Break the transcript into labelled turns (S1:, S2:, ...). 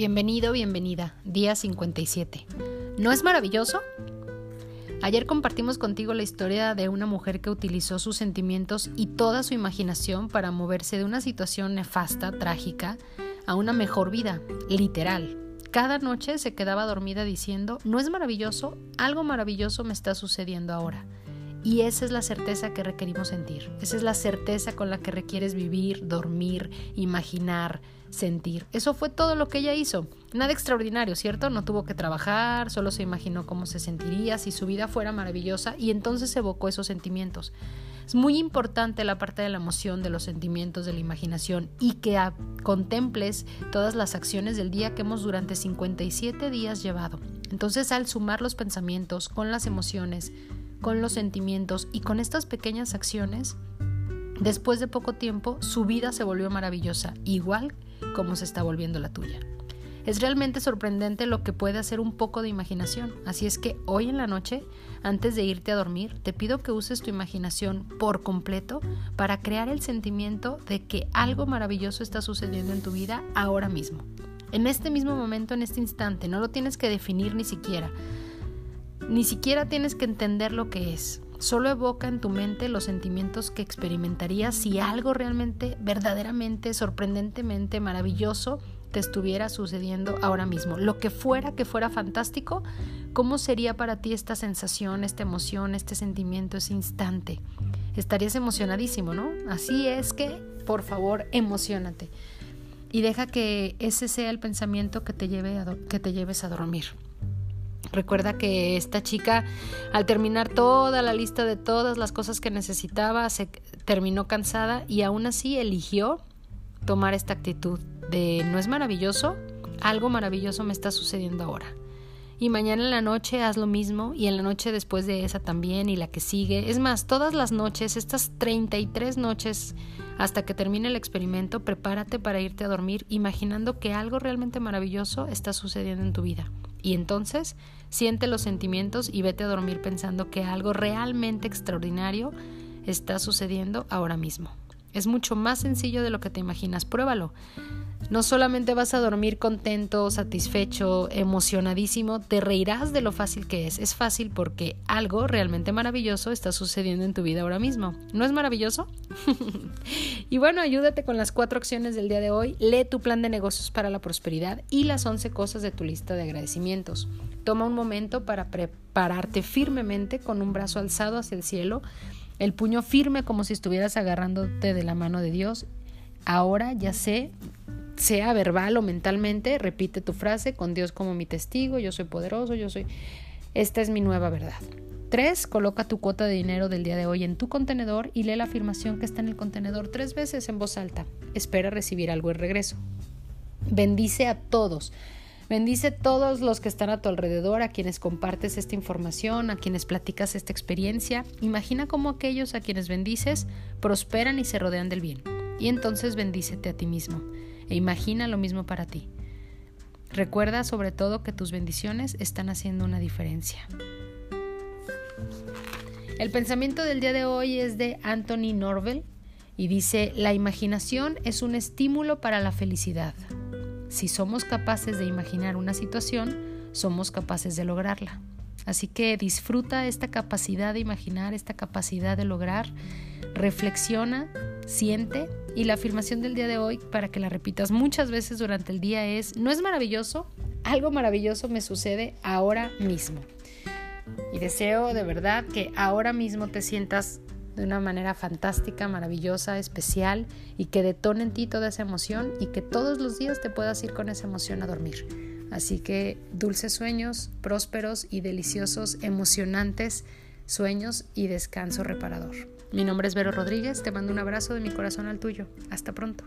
S1: Bienvenido, bienvenida. Día 57. ¿No es maravilloso? Ayer compartimos contigo la historia de una mujer que utilizó sus sentimientos y toda su imaginación para moverse de una situación nefasta, trágica, a una mejor vida, literal. Cada noche se quedaba dormida diciendo, ¿no es maravilloso? Algo maravilloso me está sucediendo ahora. Y esa es la certeza que requerimos sentir. Esa es la certeza con la que requieres vivir, dormir, imaginar, sentir. Eso fue todo lo que ella hizo. Nada extraordinario, ¿cierto? No tuvo que trabajar, solo se imaginó cómo se sentiría si su vida fuera maravillosa y entonces evocó esos sentimientos. Es muy importante la parte de la emoción, de los sentimientos, de la imaginación y que contemples todas las acciones del día que hemos durante 57 días llevado. Entonces al sumar los pensamientos con las emociones, con los sentimientos y con estas pequeñas acciones, después de poco tiempo su vida se volvió maravillosa, igual como se está volviendo la tuya. Es realmente sorprendente lo que puede hacer un poco de imaginación, así es que hoy en la noche, antes de irte a dormir, te pido que uses tu imaginación por completo para crear el sentimiento de que algo maravilloso está sucediendo en tu vida ahora mismo. En este mismo momento, en este instante, no lo tienes que definir ni siquiera. Ni siquiera tienes que entender lo que es. Solo evoca en tu mente los sentimientos que experimentarías si algo realmente, verdaderamente, sorprendentemente maravilloso te estuviera sucediendo ahora mismo. Lo que fuera que fuera fantástico, ¿cómo sería para ti esta sensación, esta emoción, este sentimiento, ese instante? Estarías emocionadísimo, ¿no? Así es que, por favor, emocionate. Y deja que ese sea el pensamiento que te, lleve que te lleves a dormir. Recuerda que esta chica, al terminar toda la lista de todas las cosas que necesitaba, se terminó cansada y aún así eligió tomar esta actitud de ¿no es maravilloso? Algo maravilloso me está sucediendo ahora. Y mañana en la noche haz lo mismo y en la noche después de esa también y la que sigue. Es más, todas las noches, estas 33 noches hasta que termine el experimento, prepárate para irte a dormir imaginando que algo realmente maravilloso está sucediendo en tu vida. Y entonces siente los sentimientos y vete a dormir pensando que algo realmente extraordinario está sucediendo ahora mismo. Es mucho más sencillo de lo que te imaginas. Pruébalo. No solamente vas a dormir contento, satisfecho, emocionadísimo, te reirás de lo fácil que es. Es fácil porque algo realmente maravilloso está sucediendo en tu vida ahora mismo. ¿No es maravilloso? y bueno, ayúdate con las cuatro acciones del día de hoy. Lee tu plan de negocios para la prosperidad y las once cosas de tu lista de agradecimientos. Toma un momento para prepararte firmemente con un brazo alzado hacia el cielo, el puño firme como si estuvieras agarrándote de la mano de Dios. Ahora ya sé sea verbal o mentalmente, repite tu frase con Dios como mi testigo, yo soy poderoso, yo soy... Esta es mi nueva verdad. 3. Coloca tu cuota de dinero del día de hoy en tu contenedor y lee la afirmación que está en el contenedor tres veces en voz alta. Espera recibir algo en regreso. Bendice a todos. Bendice todos los que están a tu alrededor, a quienes compartes esta información, a quienes platicas esta experiencia. Imagina cómo aquellos a quienes bendices prosperan y se rodean del bien. Y entonces bendícete a ti mismo e imagina lo mismo para ti. Recuerda sobre todo que tus bendiciones están haciendo una diferencia. El pensamiento del día de hoy es de Anthony Norvel y dice, la imaginación es un estímulo para la felicidad. Si somos capaces de imaginar una situación, somos capaces de lograrla. Así que disfruta esta capacidad de imaginar, esta capacidad de lograr, reflexiona, siente y la afirmación del día de hoy para que la repitas muchas veces durante el día es, ¿no es maravilloso? Algo maravilloso me sucede ahora mismo. Y deseo de verdad que ahora mismo te sientas de una manera fantástica, maravillosa, especial y que detone en ti toda esa emoción y que todos los días te puedas ir con esa emoción a dormir. Así que dulces sueños, prósperos y deliciosos, emocionantes sueños y descanso reparador. Mi nombre es Vero Rodríguez, te mando un abrazo de mi corazón al tuyo. Hasta pronto.